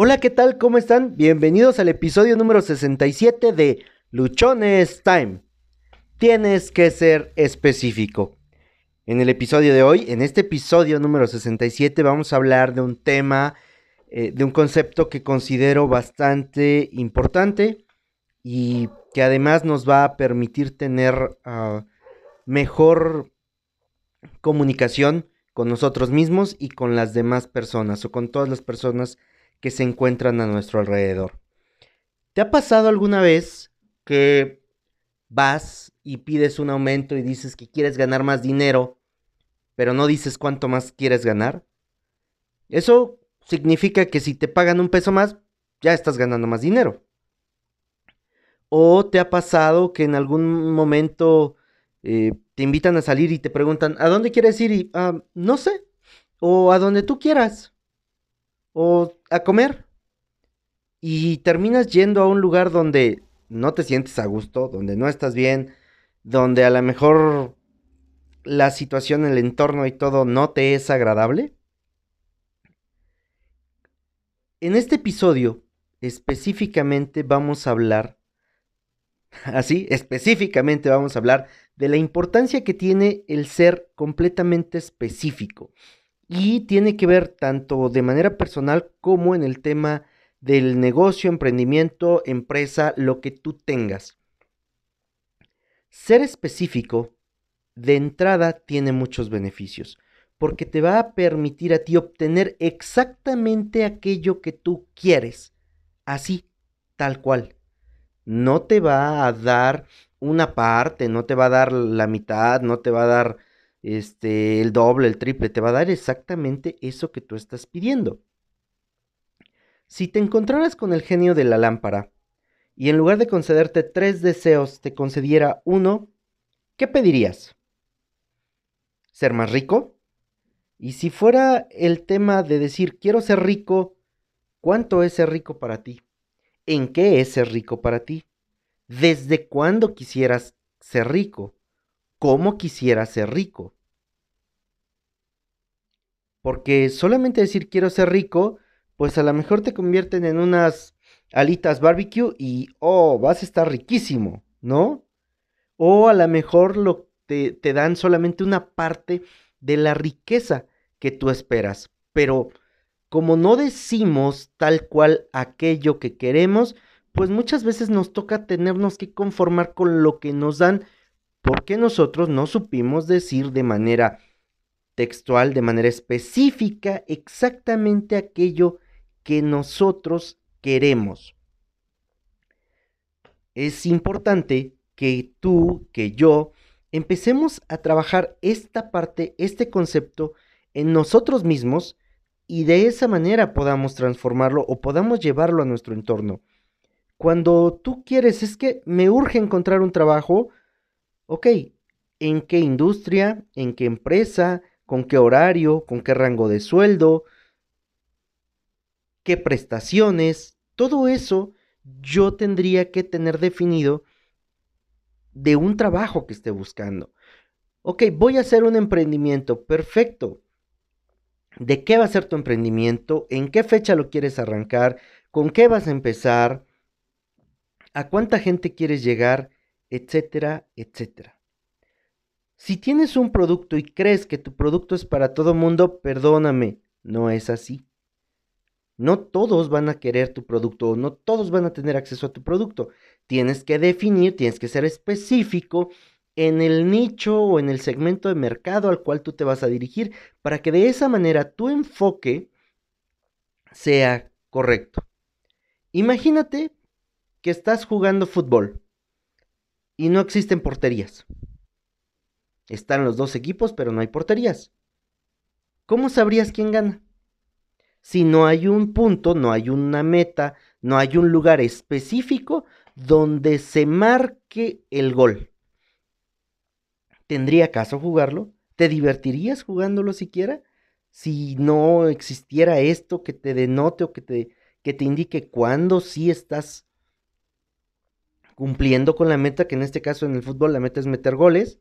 Hola, ¿qué tal? ¿Cómo están? Bienvenidos al episodio número 67 de Luchones Time. Tienes que ser específico. En el episodio de hoy, en este episodio número 67, vamos a hablar de un tema, eh, de un concepto que considero bastante importante y que además nos va a permitir tener ah, mejor comunicación con nosotros mismos y con las demás personas o con todas las personas que se encuentran a nuestro alrededor. ¿Te ha pasado alguna vez que vas y pides un aumento y dices que quieres ganar más dinero, pero no dices cuánto más quieres ganar? Eso significa que si te pagan un peso más, ya estás ganando más dinero. ¿O te ha pasado que en algún momento eh, te invitan a salir y te preguntan, ¿a dónde quieres ir? Y, ah, no sé. O a donde tú quieras o a comer. Y terminas yendo a un lugar donde no te sientes a gusto, donde no estás bien, donde a lo mejor la situación, el entorno y todo no te es agradable. En este episodio específicamente vamos a hablar, así, específicamente vamos a hablar de la importancia que tiene el ser completamente específico y tiene que ver tanto de manera personal como en el tema del negocio, emprendimiento, empresa, lo que tú tengas. Ser específico de entrada tiene muchos beneficios, porque te va a permitir a ti obtener exactamente aquello que tú quieres, así, tal cual. No te va a dar una parte, no te va a dar la mitad, no te va a dar este, el doble, el triple, te va a dar exactamente eso que tú estás pidiendo. Si te encontraras con el genio de la lámpara y en lugar de concederte tres deseos te concediera uno, ¿qué pedirías? ¿Ser más rico? Y si fuera el tema de decir quiero ser rico, ¿cuánto es ser rico para ti? ¿En qué es ser rico para ti? ¿Desde cuándo quisieras ser rico? Cómo quisiera ser rico. Porque solamente decir quiero ser rico, pues a lo mejor te convierten en unas alitas barbecue y, oh, vas a estar riquísimo, ¿no? O a lo mejor lo, te, te dan solamente una parte de la riqueza que tú esperas. Pero como no decimos tal cual aquello que queremos, pues muchas veces nos toca tenernos que conformar con lo que nos dan porque nosotros no supimos decir de manera textual, de manera específica, exactamente aquello que nosotros queremos. Es importante que tú, que yo, empecemos a trabajar esta parte, este concepto en nosotros mismos y de esa manera podamos transformarlo o podamos llevarlo a nuestro entorno. Cuando tú quieres, es que me urge encontrar un trabajo, ok, ¿en qué industria? ¿En qué empresa? ¿Con qué horario? ¿Con qué rango de sueldo? ¿Qué prestaciones? Todo eso yo tendría que tener definido de un trabajo que esté buscando. Ok, voy a hacer un emprendimiento, perfecto. ¿De qué va a ser tu emprendimiento? ¿En qué fecha lo quieres arrancar? ¿Con qué vas a empezar? ¿A cuánta gente quieres llegar? Etcétera, etcétera. Si tienes un producto y crees que tu producto es para todo mundo, perdóname, no es así. No todos van a querer tu producto, no todos van a tener acceso a tu producto. Tienes que definir, tienes que ser específico en el nicho o en el segmento de mercado al cual tú te vas a dirigir para que de esa manera tu enfoque sea correcto. Imagínate que estás jugando fútbol y no existen porterías. Están los dos equipos, pero no hay porterías. ¿Cómo sabrías quién gana? Si no hay un punto, no hay una meta, no hay un lugar específico donde se marque el gol. ¿Tendría caso jugarlo? ¿Te divertirías jugándolo siquiera? Si no existiera esto que te denote o que te, que te indique cuándo sí estás cumpliendo con la meta, que en este caso en el fútbol la meta es meter goles.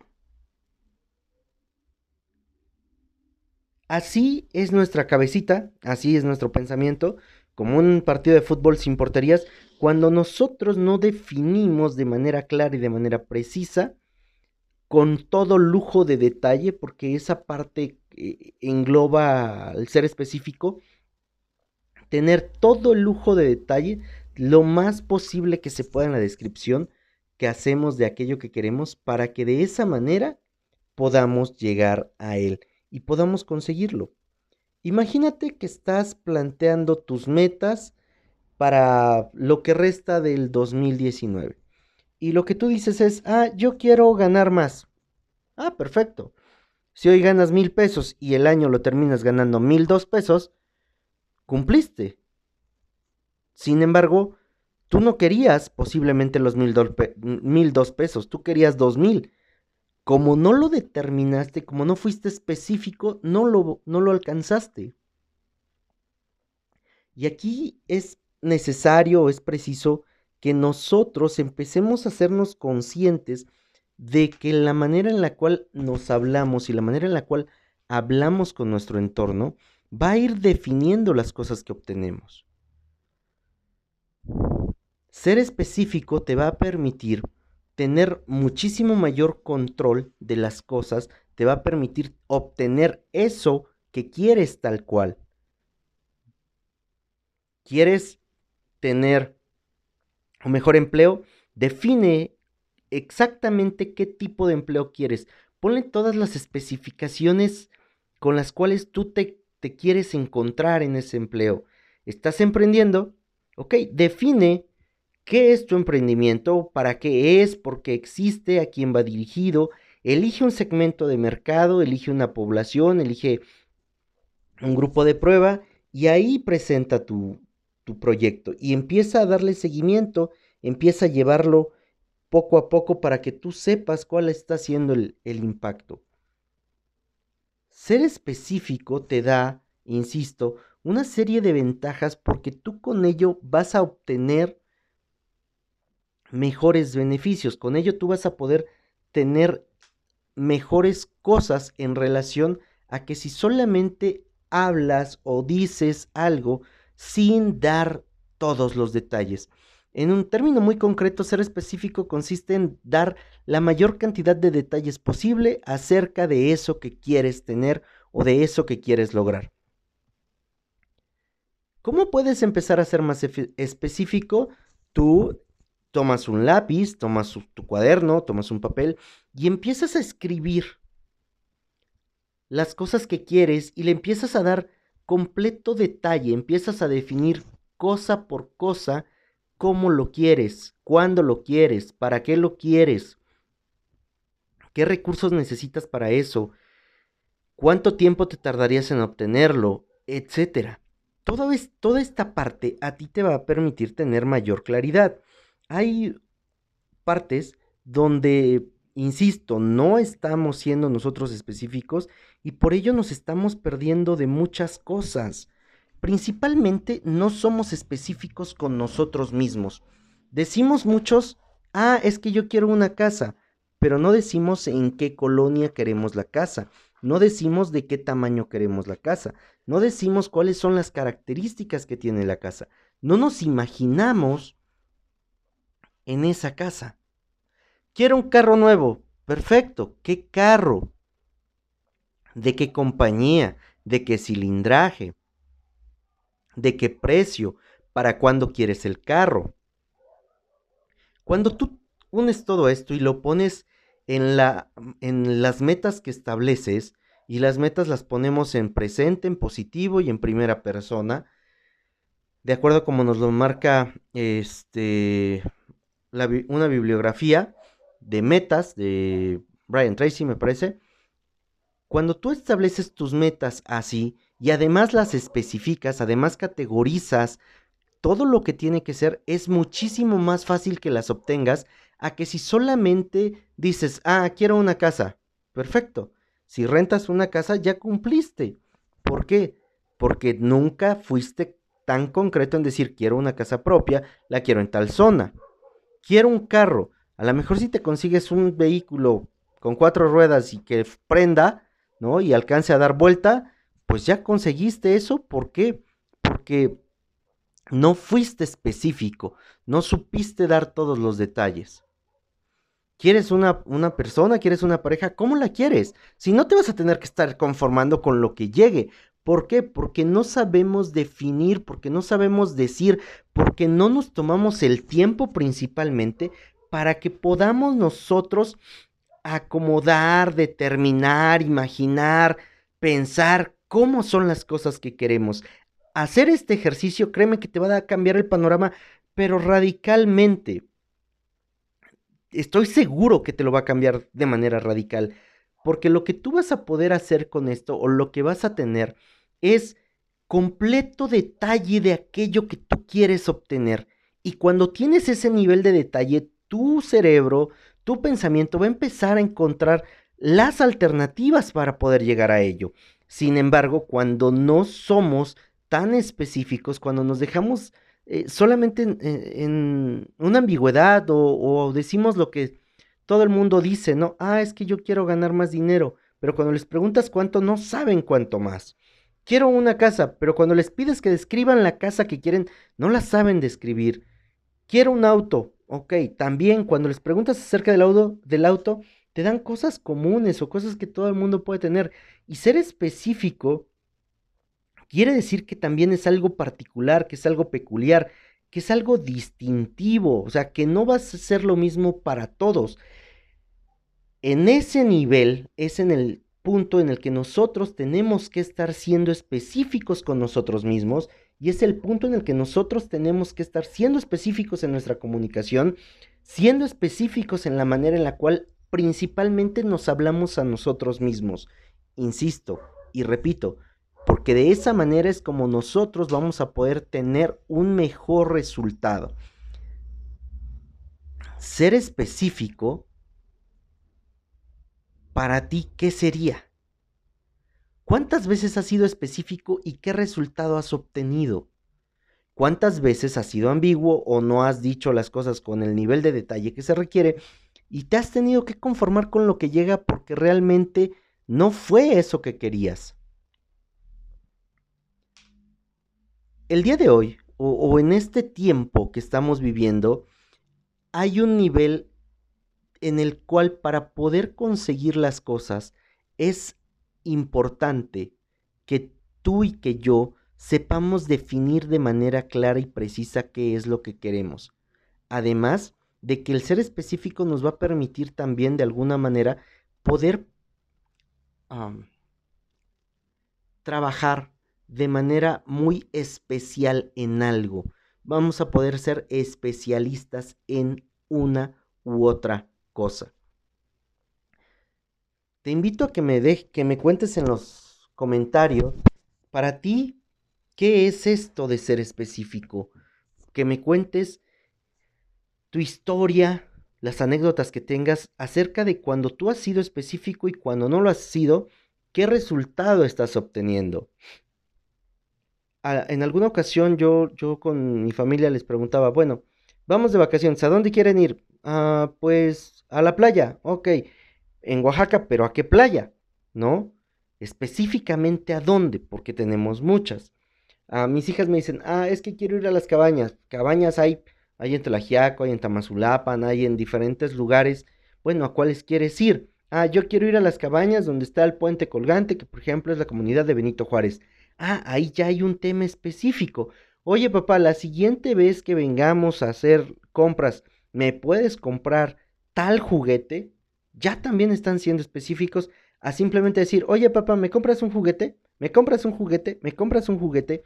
Así es nuestra cabecita, así es nuestro pensamiento, como un partido de fútbol sin porterías, cuando nosotros no definimos de manera clara y de manera precisa, con todo lujo de detalle, porque esa parte eh, engloba al ser específico, tener todo el lujo de detalle, lo más posible que se pueda en la descripción que hacemos de aquello que queremos, para que de esa manera podamos llegar a él y podamos conseguirlo. Imagínate que estás planteando tus metas para lo que resta del 2019. Y lo que tú dices es, ah, yo quiero ganar más. Ah, perfecto. Si hoy ganas mil pesos y el año lo terminas ganando mil dos pesos, cumpliste. Sin embargo, tú no querías posiblemente los mil, dos pesos, tú querías dos mil como no lo determinaste, como no fuiste específico, no lo, no lo alcanzaste. Y aquí es necesario, es preciso que nosotros empecemos a hacernos conscientes de que la manera en la cual nos hablamos y la manera en la cual hablamos con nuestro entorno va a ir definiendo las cosas que obtenemos. Ser específico te va a permitir tener muchísimo mayor control de las cosas te va a permitir obtener eso que quieres tal cual. ¿Quieres tener un mejor empleo? Define exactamente qué tipo de empleo quieres. Ponle todas las especificaciones con las cuales tú te, quieres encontrar en ese empleo. ¿Estás emprendiendo? Ok, define ¿Qué es tu emprendimiento? ¿Para qué es? ¿Por qué existe? ¿A quién va dirigido? Elige un segmento de mercado, elige una población, elige un grupo de prueba y ahí presenta tu, proyecto y empieza a darle seguimiento, empieza a llevarlo poco a poco para que tú sepas cuál está siendo el impacto. Ser específico te da, insisto, una serie de ventajas porque tú con ello vas a obtener mejores beneficios. Con ello tú vas a poder tener mejores cosas en relación a que si solamente hablas o dices algo sin dar todos los detalles. En un término muy concreto, ser específico consiste en dar la mayor cantidad de detalles posible acerca de eso que quieres tener o de eso que quieres lograr. ¿Cómo puedes empezar a ser más específico? Tú tomas un lápiz, tomas tu cuaderno, tomas un papel y empiezas a escribir las cosas que quieres y le empiezas a dar completo detalle, empiezas a definir cosa por cosa cómo lo quieres, cuándo lo quieres, para qué lo quieres, qué recursos necesitas para eso, cuánto tiempo te tardarías en obtenerlo, etcétera. toda esta parte a ti te va a permitir tener mayor claridad hay partes donde, insisto, no estamos siendo nosotros específicos y por ello nos estamos perdiendo de muchas cosas. Principalmente no somos específicos con nosotros mismos. Decimos muchos, ah, es que yo quiero una casa, pero no decimos en qué colonia queremos la casa, no decimos de qué tamaño queremos la casa, no decimos cuáles son las características que tiene la casa, no nos imaginamos en esa casa. Quiero un carro nuevo. Perfecto. ¿Qué carro? ¿De qué compañía? ¿De qué cilindraje? ¿De qué precio? ¿Para cuándo quieres el carro? Cuando tú unes todo esto y lo pones en, la, en las metas que estableces, y las metas las ponemos en presente, en positivo y en primera persona, de acuerdo como nos lo marca este una bibliografía de metas de Brian Tracy, me parece. Cuando tú estableces tus metas así y además las especificas, además categorizas todo lo que tiene que ser, es muchísimo más fácil que las obtengas a que si solamente dices, ah, quiero una casa. Perfecto. Si rentas una casa, ya cumpliste. ¿Por qué? Porque nunca fuiste tan concreto en decir, quiero una casa propia, la quiero en tal zona quiero un carro. A lo mejor si te consigues un vehículo con cuatro ruedas y que prenda, ¿no? Y alcance a dar vuelta, pues ya conseguiste eso. ¿Por qué? Porque no fuiste específico, no supiste dar todos los detalles. ¿Quieres una, una, persona? ¿Quieres una pareja? ¿Cómo la quieres? Si no te vas a tener que estar conformando con lo que llegue. ¿Por qué? Porque no sabemos definir, porque no sabemos decir, porque no nos tomamos el tiempo principalmente para que podamos nosotros acomodar, determinar, imaginar, pensar cómo son las cosas que queremos. Hacer este ejercicio, créeme que te va a cambiar el panorama, pero radicalmente estoy seguro que te lo va a cambiar de manera radical, porque lo que tú vas a poder hacer con esto o lo que vas a tener es completo detalle de aquello que tú quieres obtener. Y cuando tienes ese nivel de detalle, tu cerebro, tu pensamiento va a empezar a encontrar las alternativas para poder llegar a ello. Sin embargo, cuando no somos tan específicos, cuando nos dejamos eh, solamente en, una ambigüedad o, decimos lo que todo el mundo dice, ¿no? Ah, es que yo quiero ganar más dinero, pero cuando les preguntas cuánto, no saben cuánto más. Quiero una casa, pero cuando les pides que describan la casa que quieren, no la saben describir. Quiero un auto, ok, también cuando les preguntas acerca del auto, del auto, te dan cosas comunes o cosas que todo el mundo puede tener. Y ser específico quiere decir que también es algo particular, que es algo peculiar, que es algo distintivo, o sea, que no va a ser lo mismo para todos. En ese nivel es en el punto en el que nosotros tenemos que estar siendo específicos con nosotros mismos y es el punto en el que nosotros tenemos que estar siendo específicos en nuestra comunicación, siendo específicos en la manera en la cual principalmente nos hablamos a nosotros mismos. Insisto y repito, porque de esa manera es como nosotros vamos a poder tener un mejor resultado. Ser específico, para ti, ¿qué sería? ¿Cuántas veces has sido específico y qué resultado has obtenido? ¿Cuántas veces has sido ambiguo o no has dicho las cosas con el nivel de detalle que se requiere y te has tenido que conformar con lo que llega porque realmente no fue eso que querías? el día de hoy, o, en este tiempo que estamos viviendo, hay un nivel en el cual para poder conseguir las cosas es importante que tú y que yo sepamos definir de manera clara y precisa qué es lo que queremos. Además de que el ser específico nos va a permitir también de alguna manera poder trabajar de manera muy especial en algo. Vamos a poder ser especialistas en una u otra cosa. Te invito a que me, de, que me cuentes en los comentarios, para ti, ¿qué es esto de ser específico? Que me cuentes tu historia, las anécdotas que tengas acerca de cuando tú has sido específico y cuando no lo has sido, qué resultado estás obteniendo en alguna ocasión yo, yo con mi familia les preguntaba, bueno, vamos de vacaciones, ¿a dónde quieren ir? Ah, pues a la playa, ok, en Oaxaca, pero ¿a qué playa? ¿No? Específicamente a dónde, porque tenemos muchas. A mis hijas me dicen, ah, es que quiero ir a las cabañas. Cabañas hay, hay en Tlajiaco, hay en Tamazulapan, hay en diferentes lugares. Bueno, ¿a cuáles quieres ir? Ah, yo quiero ir a las cabañas donde está el puente colgante, que por ejemplo es la comunidad de Benito Juárez. Ah, ahí ya hay un tema específico. Oye, papá, la siguiente vez que vengamos a hacer compras, ¿me puedes comprar tal juguete? Ya también están siendo específicos a simplemente decir, oye, papá, ¿me compras un juguete? ¿Me compras un juguete? ¿Me compras un juguete?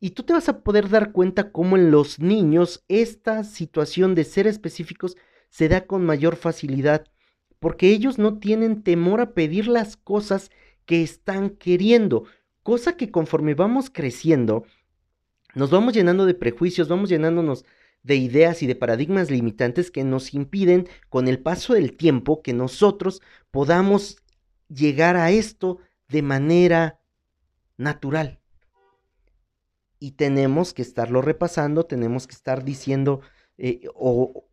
Y tú te vas a poder dar cuenta cómo en los niños esta situación de ser específicos se da con mayor facilidad, porque ellos no tienen temor a pedir las cosas que están queriendo. Cosa que conforme vamos creciendo, nos vamos llenando de prejuicios, vamos llenándonos de ideas y de paradigmas limitantes que nos impiden con el paso del tiempo que nosotros podamos llegar a esto de manera natural. Y tenemos que estarlo repasando, tenemos que estar diciendo eh, o,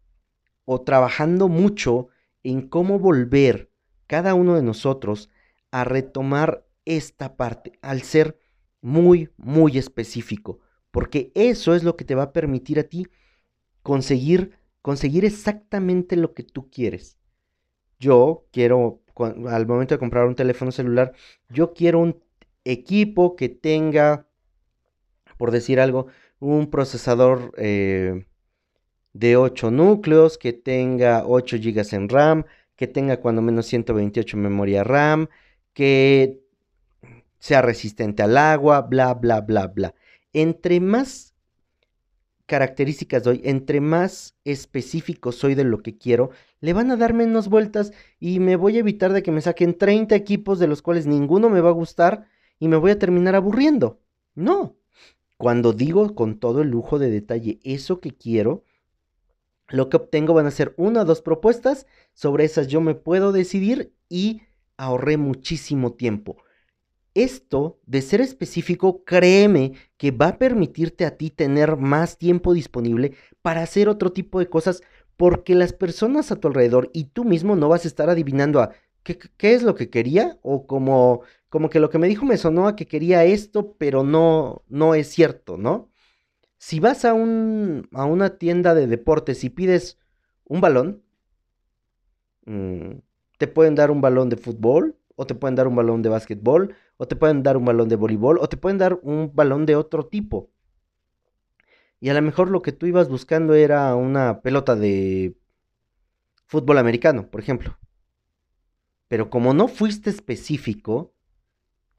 o trabajando mucho en cómo volver cada uno de nosotros a retomar esta parte al ser muy, muy específico. porque eso es lo que te va a permitir a ti conseguir, conseguir exactamente lo que tú quieres. Yo quiero, al momento de comprar un teléfono celular, yo quiero un equipo que tenga, por decir algo, un procesador eh, de 8 núcleos, que tenga 8 GB en RAM, que tenga cuando menos 128 memoria RAM, que sea resistente al agua, bla, bla, bla, bla. Entre más características doy, entre más específico soy de lo que quiero, le van a dar menos vueltas y me voy a evitar de que me saquen 30 equipos de los cuales ninguno me va a gustar y me voy a terminar aburriendo. No. Cuando digo con todo el lujo de detalle eso que quiero, lo que obtengo van a ser una o dos propuestas, sobre esas yo me puedo decidir y ahorré muchísimo tiempo. Esto de ser específico, créeme que va a permitirte a ti tener más tiempo disponible para hacer otro tipo de cosas porque las personas a tu alrededor y tú mismo no vas a estar adivinando a qué, es lo que quería o como, como que lo que me dijo me sonó a que quería esto, pero no, no es cierto, ¿no? Si vas a, un, a una tienda de deportes y pides un balón, mm, te pueden dar un balón de fútbol, o te pueden dar un balón de básquetbol, o te pueden dar un balón de voleibol, o te pueden dar un balón de otro tipo. Y a lo mejor lo que tú ibas buscando era una pelota de fútbol americano, por ejemplo. Pero como no fuiste específico,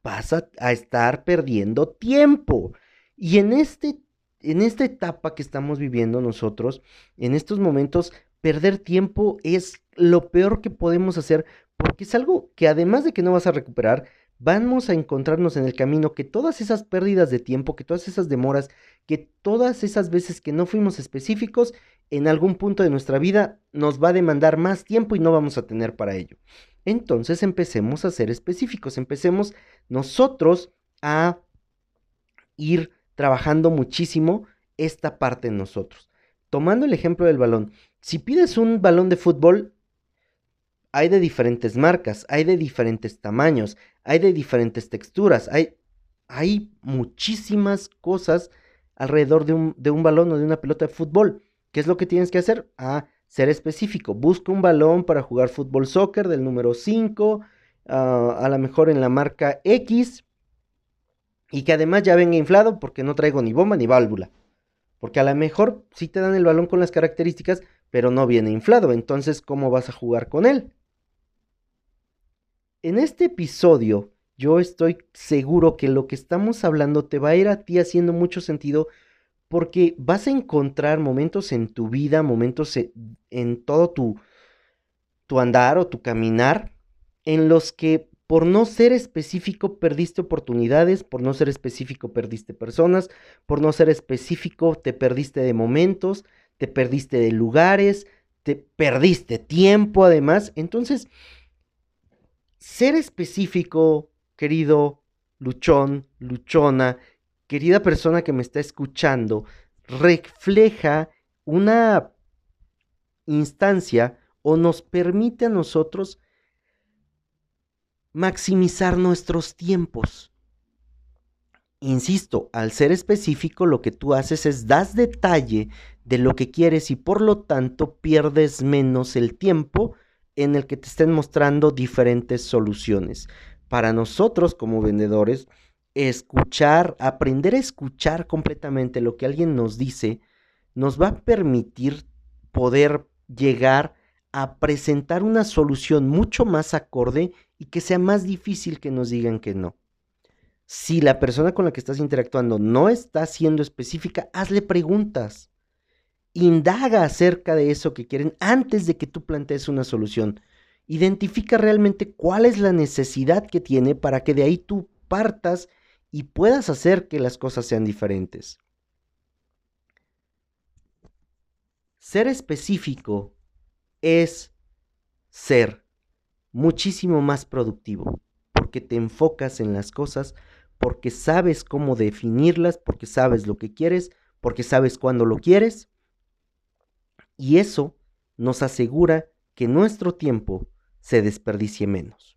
vas a, estar perdiendo tiempo. Y en, este, en esta etapa que estamos viviendo nosotros, en estos momentos, perder tiempo es lo peor que podemos hacer porque es algo que además de que no vas a recuperar, vamos a encontrarnos en el camino que todas esas pérdidas de tiempo, que todas esas demoras, que todas esas veces que no fuimos específicos, en algún punto de nuestra vida nos va a demandar más tiempo y no vamos a tener para ello. Entonces empecemos a ser específicos, empecemos nosotros a ir trabajando muchísimo esta parte en nosotros. Tomando el ejemplo del balón, si pides un balón de fútbol, hay de diferentes marcas, hay de diferentes tamaños, hay de diferentes texturas, hay, hay muchísimas cosas alrededor de un, de un, balón o de una pelota de fútbol. ¿Qué es lo que tienes que hacer? A ser específico. Busca un balón para jugar fútbol soccer del número 5, ah, a lo mejor en la marca X, y que además ya venga inflado porque no traigo ni bomba ni válvula. Porque a lo mejor sí te dan el balón con las características, pero no viene inflado. Entonces, ¿cómo vas a jugar con él? En este episodio, yo estoy seguro que lo que estamos hablando te va a ir a ti haciendo mucho sentido porque vas a encontrar momentos en tu vida, momentos e, en, todo tu, tu andar o tu caminar, en los que por no ser específico perdiste oportunidades, por no ser específico perdiste personas, por no ser específico te perdiste de momentos, te perdiste de lugares, te perdiste tiempo además. Entonces, ser específico, querido luchón, luchona, querida persona que me está escuchando, refleja una instancia o nos permite a nosotros maximizar nuestros tiempos. Insisto, al ser específico lo que tú haces es das detalle de lo que quieres y por lo tanto pierdes menos el tiempo en el que te estén mostrando diferentes soluciones. Para nosotros como vendedores, escuchar, aprender a escuchar completamente lo que alguien nos dice, nos va a permitir poder llegar a presentar una solución mucho más acorde y que sea más difícil que nos digan que no. Si la persona con la que estás interactuando no está siendo específica, hazle preguntas indaga acerca de eso que quieren antes de que tú plantees una solución. Identifica realmente cuál es la necesidad que tiene para que de ahí tú partas y puedas hacer que las cosas sean diferentes. Ser específico es ser muchísimo más productivo, porque te enfocas en las cosas, porque sabes cómo definirlas, porque sabes lo que quieres, porque sabes cuándo lo quieres y eso nos asegura que nuestro tiempo se desperdicie menos.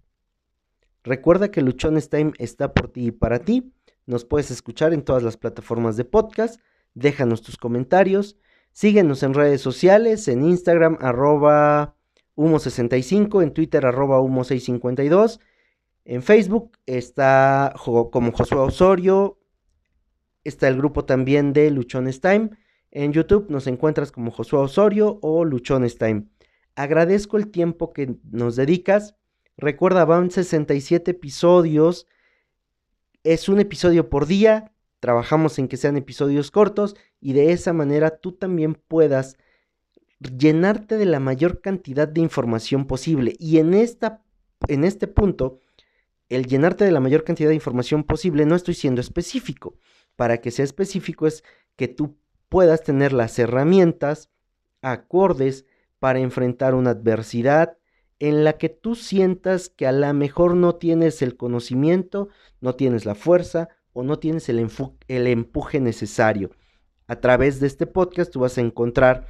Recuerda que Luchones Time está por ti y para ti. Nos puedes escuchar en todas las plataformas de podcast. Déjanos tus comentarios. Síguenos en redes sociales, en Instagram arroba humo65, en Twitter arroba humo652. En Facebook está como Josué Osorio. Está el grupo también de Luchones Time. En YouTube nos encuentras como Josué Osorio o Luchones Time. Agradezco el tiempo que nos dedicas. Recuerda, van 67 episodios. Es un episodio por día. Trabajamos en que sean episodios cortos y de esa manera tú también puedas llenarte de la mayor cantidad de información posible. Y en, esta, en este punto, el llenarte de la mayor cantidad de información posible, no estoy siendo específico. Para que sea específico es que tú puedas tener las herramientas acordes para enfrentar una adversidad en la que tú sientas que a lo mejor no tienes el conocimiento, no tienes la fuerza o no tienes el, empuje necesario. A través de este podcast tú vas a encontrar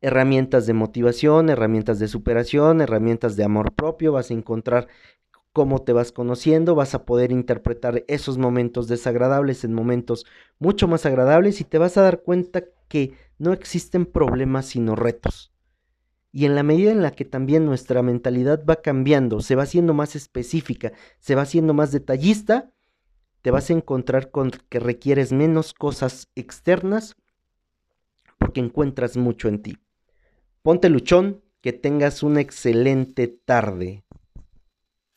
herramientas de motivación, herramientas de superación, herramientas de amor propio, vas a encontrar cómo te vas conociendo, vas a poder interpretar esos momentos desagradables en momentos mucho más agradables y te vas a dar cuenta que no existen problemas sino retos. Y en la medida en la que también nuestra mentalidad va cambiando, se va haciendo más específica, se va haciendo más detallista, te vas a encontrar con que requieres menos cosas externas porque encuentras mucho en ti. Ponte luchón, que tengas una excelente tarde.